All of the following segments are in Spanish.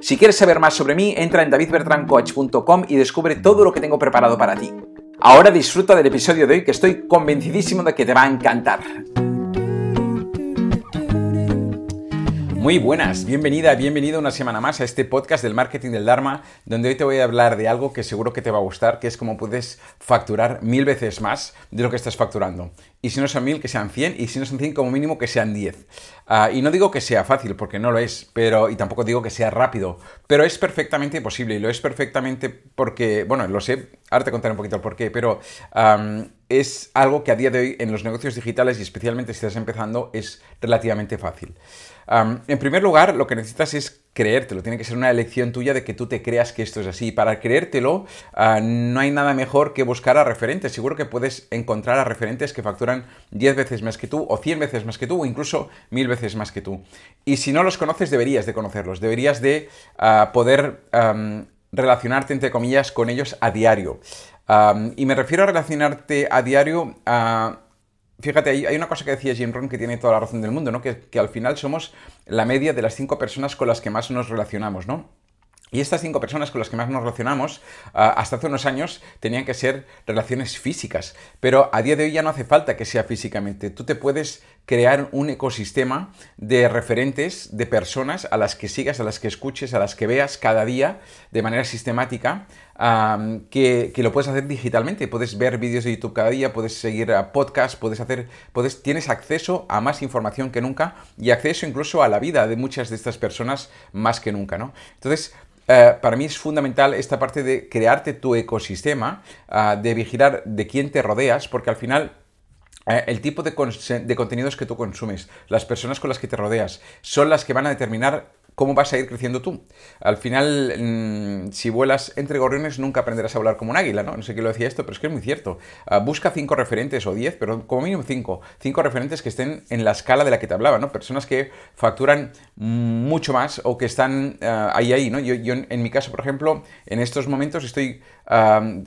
Si quieres saber más sobre mí, entra en davidbertrancoach.com y descubre todo lo que tengo preparado para ti. Ahora disfruta del episodio de hoy que estoy convencidísimo de que te va a encantar. Muy buenas, bienvenida, bienvenido una semana más a este podcast del marketing del Dharma, donde hoy te voy a hablar de algo que seguro que te va a gustar, que es cómo puedes facturar mil veces más de lo que estás facturando. Y si no son mil, que sean cien, y si no son cien, como mínimo que sean diez. Ah, y no digo que sea fácil, porque no lo es, pero, y tampoco digo que sea rápido, pero es perfectamente posible, y lo es perfectamente porque, bueno, lo sé, ahora te contaré un poquito el por qué, pero es algo que a día de hoy en los negocios digitales, y especialmente si estás empezando, es relativamente fácil en primer lugar, lo que necesitas es creértelo. Tiene que ser una elección tuya de que tú te creas que esto es así. Para creértelo, ah, no hay nada mejor que buscar a referentes. Seguro que puedes encontrar a referentes que facturan 10 veces más que tú, o 100 veces más que tú, o incluso 1000 veces más que tú. Y si no los conoces, deberías de conocerlos. Deberías de ah, poder relacionarte, entre comillas, con ellos a diario. y me refiero a relacionarte a diario a Fíjate, hay, una cosa que decía Jim Rohn que tiene toda la razón del mundo, ¿no? Que, que al final somos la media de las cinco personas con las que más nos relacionamos, ¿no? Y estas cinco personas con las que más nos relacionamos, ah, hasta hace unos años, tenían que ser relaciones físicas. Pero a día de hoy ya no hace falta que sea físicamente. Tú te puedes crear un ecosistema de referentes, de personas a las que sigas, a las que escuches, a las que veas cada día de manera sistemática, que, lo puedes hacer digitalmente. Puedes ver vídeos de YouTube cada día, puedes seguir podcasts, puedes hacer, puedes, tienes acceso a más información que nunca y acceso incluso a la vida de muchas de estas personas más que nunca, ¿no? Entonces, eh, para mí es fundamental esta parte de crearte tu ecosistema, ah, de vigilar de quién te rodeas, porque al final el tipo de, de, contenidos que tú consumes, las personas con las que te rodeas, son las que van a determinar ¿cómo vas a ir creciendo tú? Al final, mm, si vuelas entre gorriones, nunca aprenderás a volar como un águila, ¿no? No sé quién lo decía esto, pero es que es muy cierto. Ah, busca cinco referentes o diez, pero como mínimo cinco. Cinco referentes que estén en la escala de la que te hablaba, ¿no? Personas que facturan mucho más o que están ah, ahí, ahí, ¿no? Yo, yo, en mi caso, por ejemplo, en estos momentos estoy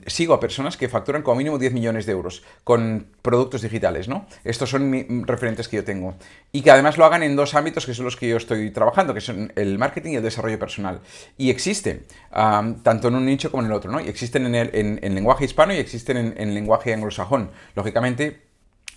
sigo a personas que facturan como mínimo 10 millones de euros con productos digitales, ¿no? Estos son mis referentes que yo tengo. Y que además lo hagan en dos ámbitos que son los que yo estoy trabajando, que son el marketing y el desarrollo personal. Y existen, tanto en un nicho como en el otro, ¿no? Y existen en, el, en, lenguaje hispano y existen en, en lenguaje anglosajón. Lógicamente,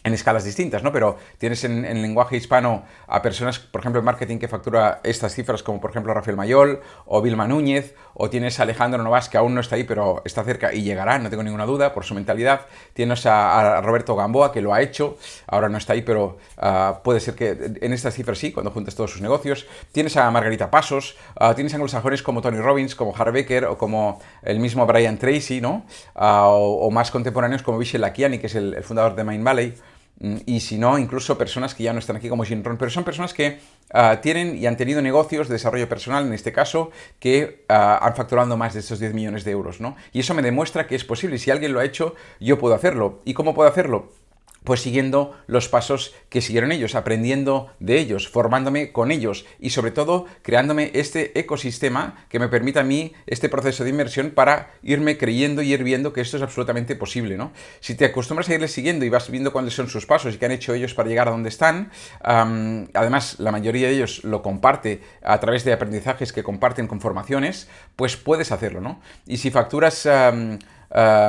en escalas distintas, ¿no? Pero tienes en, lenguaje hispano a personas, por ejemplo, en marketing que factura estas cifras, como por ejemplo Rafael Mayol o Vilma Núñez, o tienes a Alejandro Novas, que aún no está ahí, pero está cerca y llegará, no tengo ninguna duda, por su mentalidad. Tienes a, Roberto Gamboa, que lo ha hecho, ahora no está ahí, pero ah, puede ser que en estas cifras sí, cuando juntes todos sus negocios. Tienes a Margarita Pasos, uh, tienes anglosajones como Tony Robbins, como Harry Becker, o como el mismo Brian Tracy, ¿no? Ah, o, más contemporáneos como Vishal Lakiani, que es el, el fundador de Mind Valley. Mm, y si no, incluso personas que ya no están aquí como Jim pero son personas que ah, tienen y han tenido negocios de desarrollo personal, en este caso, que ah, han facturado más de estos 10 millones de euros, ¿no? Y eso me demuestra que es posible, y si alguien lo ha hecho, yo puedo hacerlo. ¿Y cómo puedo hacerlo? Pues siguiendo los pasos que siguieron ellos, aprendiendo de ellos, formándome con ellos y sobre todo creándome este ecosistema que me permita a mí este proceso de inversión para irme creyendo y ir viendo que esto es absolutamente posible, ¿no? Si te acostumbras a irles siguiendo y vas viendo cuáles son sus pasos y qué han hecho ellos para llegar a donde están, además la mayoría de ellos lo comparte a través de aprendizajes que comparten con formaciones, pues puedes hacerlo, ¿no? Y si facturas...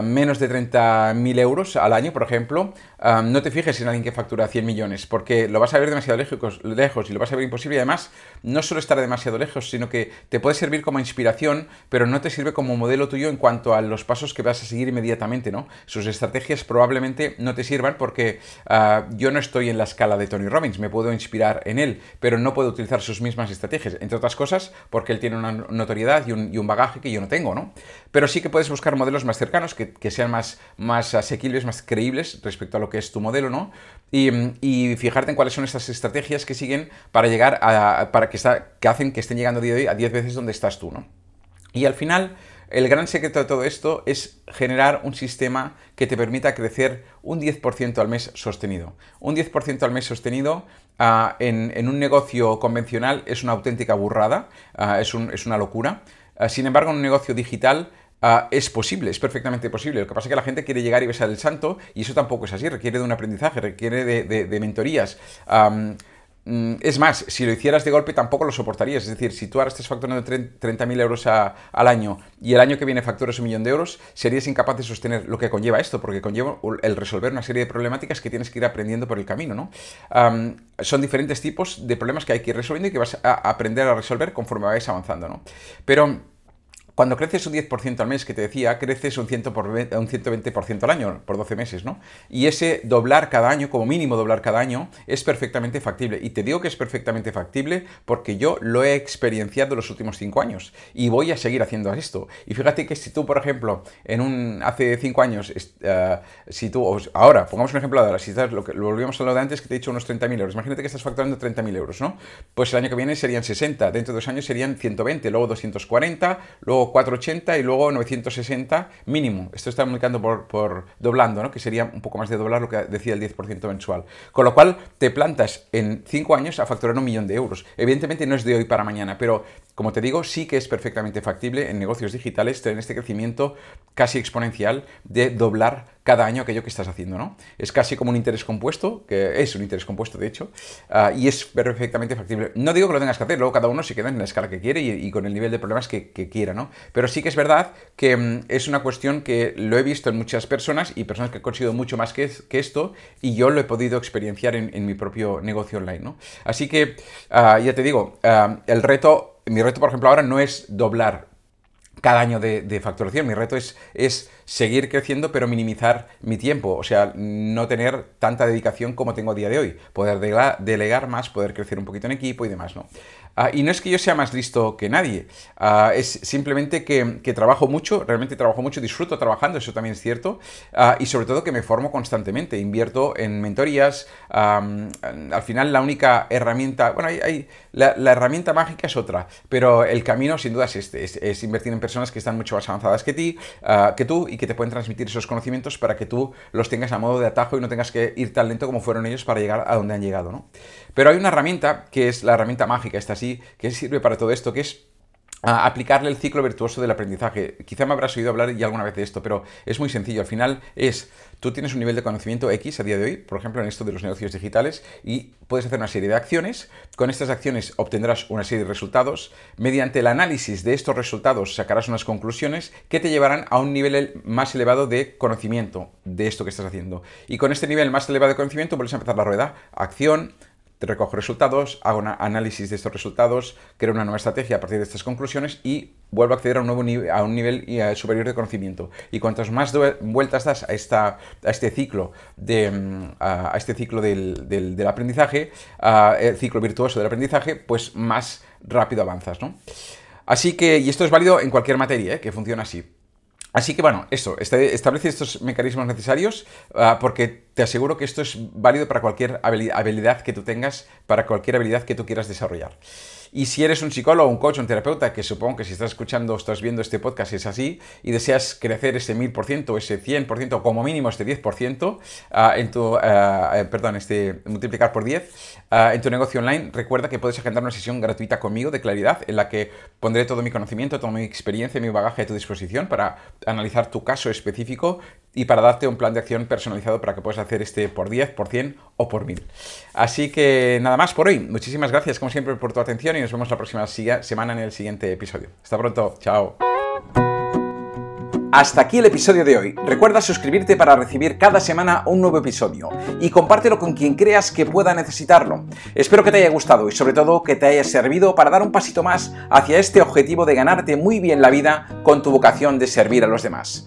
Menos de 30.000 euros al año, por ejemplo, no te fijes en alguien que factura 100 millones, porque lo vas a ver demasiado lejos, y lo vas a ver imposible. Además, no solo estar demasiado lejos, sino que te puede servir como inspiración, pero no te sirve como modelo tuyo en cuanto a los pasos que vas a seguir inmediatamente, ¿no? Sus estrategias probablemente no te sirvan porque eh, yo no estoy en la escala de Tony Robbins, me puedo inspirar en él, pero no puedo utilizar sus mismas estrategias, entre otras cosas porque él tiene una notoriedad y un, bagaje que yo no tengo, ¿no? Pero sí que puedes buscar modelos más cercanos cercanos, que, sean más, más asequibles, más creíbles respecto a lo que es tu modelo, ¿no? Y, fijarte en cuáles son estas estrategias que siguen para llegar a, para que, está, que hacen que estén llegando a día de hoy a 10 veces donde estás tú, ¿no? Y al final, el gran secreto de todo esto es generar un sistema que te permita crecer un 10% al mes sostenido. Un 10% al mes sostenido ah, en, un negocio convencional es una auténtica burrada, ah, es, una locura. Ah, sin embargo, en un negocio digital es posible, es perfectamente posible. Lo que pasa es que la gente quiere llegar y besar el santo y eso tampoco es así, requiere de un aprendizaje, requiere de, mentorías. Mm, es más, si lo hicieras de golpe tampoco lo soportarías. Es decir, si tú ahora estás facturando 30.000 euros al año y el año que viene facturas un millón de euros, serías incapaz de sostener lo que conlleva esto, porque conlleva el resolver una serie de problemáticas que tienes que ir aprendiendo por el camino. ¿no? son diferentes tipos de problemas que hay que ir resolviendo y que vas a aprender a resolver conforme vais avanzando. ¿no? Pero cuando creces un 10% al mes, que te decía, creces un, 100 por, un 120% al año, por 12 meses, ¿no? Y ese doblar cada año, como mínimo doblar cada año, es perfectamente factible. Y te digo que es perfectamente factible porque yo lo he experienciado los últimos 5 años y voy a seguir haciendo esto. Y fíjate que si tú, por ejemplo, en un hace 5 años, uh, si tú, ahora, pongamos un ejemplo de ahora, si estás, lo, que, lo volvíamos a lo de antes que te he dicho unos 30.000 euros, imagínate que estás facturando 30.000 euros, ¿no? Pues el año que viene serían 60, dentro de dos años serían 120, luego 240, luego 480 y luego 960 mínimo. Esto está multiplicando por, doblando, ¿no? que sería un poco más de doblar lo que decía el 10% mensual. Con lo cual te plantas en 5 años a facturar un millón de euros. Evidentemente no es de hoy para mañana, pero como te digo, sí que es perfectamente factible en negocios digitales tener este crecimiento casi exponencial de doblar cada año aquello que estás haciendo, ¿no? Es casi como un interés compuesto, que es un interés compuesto de hecho, ah, y es perfectamente factible. No digo que lo tengas que hacer, luego cada uno se queda en la escala que quiere y, con el nivel de problemas que, quiera, ¿no? Pero sí que es verdad que mm, es una cuestión que lo he visto en muchas personas y personas que han conseguido mucho más que, que esto y yo lo he podido experienciar en, mi propio negocio online, ¿no? Así que, ah, ya te digo, ah, el reto mi reto, por ejemplo, ahora no es doblar cada año de, facturación. Mi reto es, seguir creciendo, pero minimizar mi tiempo. O sea, no tener tanta dedicación como tengo a día de hoy. Poder delegar más, poder crecer un poquito en equipo y demás, ¿no? Ah, y no es que yo sea más listo que nadie, ah, es simplemente que, trabajo mucho, realmente trabajo mucho, disfruto trabajando, eso también es cierto, ah, y sobre todo que me formo constantemente, invierto en mentorías, al final la única herramienta, bueno, hay, la, herramienta mágica es otra, pero el camino sin duda es este, es, invertir en personas que están mucho más avanzadas que ti, que tú, que te pueden transmitir esos conocimientos para que tú los tengas a modo de atajo y no tengas que ir tan lento como fueron ellos para llegar a donde han llegado, ¿no? Pero hay una herramienta que es la herramienta mágica, esta sí, que sirve para todo esto, que es aplicarle el ciclo virtuoso del aprendizaje. Quizá me habrás oído hablar ya alguna vez de esto, pero es muy sencillo. Al final es, tú tienes un nivel de conocimiento X a día de hoy, por ejemplo en esto de los negocios digitales, y puedes hacer una serie de acciones. Con estas acciones obtendrás una serie de resultados. Mediante el análisis de estos resultados sacarás unas conclusiones que te llevarán a un nivel más elevado de conocimiento de esto que estás haciendo. Y con este nivel más elevado de conocimiento puedes empezar la rueda. Acción, recojo resultados, hago un análisis de estos resultados, creo una nueva estrategia a partir de estas conclusiones y vuelvo a acceder a un nuevo nivel, a un nivel eh, superior de conocimiento. Y cuantas más vueltas das a, esta, a este ciclo, de, mm, a este ciclo del, del, aprendizaje, el ciclo virtuoso del aprendizaje, pues más rápido avanzas. ¿no? Así que, y esto es válido en cualquier materia, ¿eh? que funciona así. Así que bueno, eso, este, establece estos mecanismos necesarios ah, porque te aseguro que esto es válido para cualquier habilidad que tú tengas, para cualquier habilidad que tú quieras desarrollar. Y si eres un psicólogo, un coach, un terapeuta, que supongo que si estás escuchando o estás viendo este podcast es así, y deseas crecer ese 1000%, ese 100%, o como mínimo este 10%, ah, en tu, eh, perdón, este, multiplicar por 10, ah, en tu negocio online, recuerda que puedes agendar una sesión gratuita conmigo de claridad, en la que pondré todo mi conocimiento, toda mi experiencia, mi bagaje a tu disposición para analizar tu caso específico y para darte un plan de acción personalizado para que puedas hacer este por 10, por 100 o por 1000. Así que nada más por hoy. Muchísimas gracias como siempre por tu atención y nos vemos la próxima semana en el siguiente episodio. Hasta pronto. Chao. Hasta aquí el episodio de hoy. Recuerda suscribirte para recibir cada semana un nuevo episodio y compártelo con quien creas que pueda necesitarlo. Espero que te haya gustado y sobre todo que te haya servido para dar un pasito más hacia este objetivo de ganarte muy bien la vida con tu vocación de servir a los demás.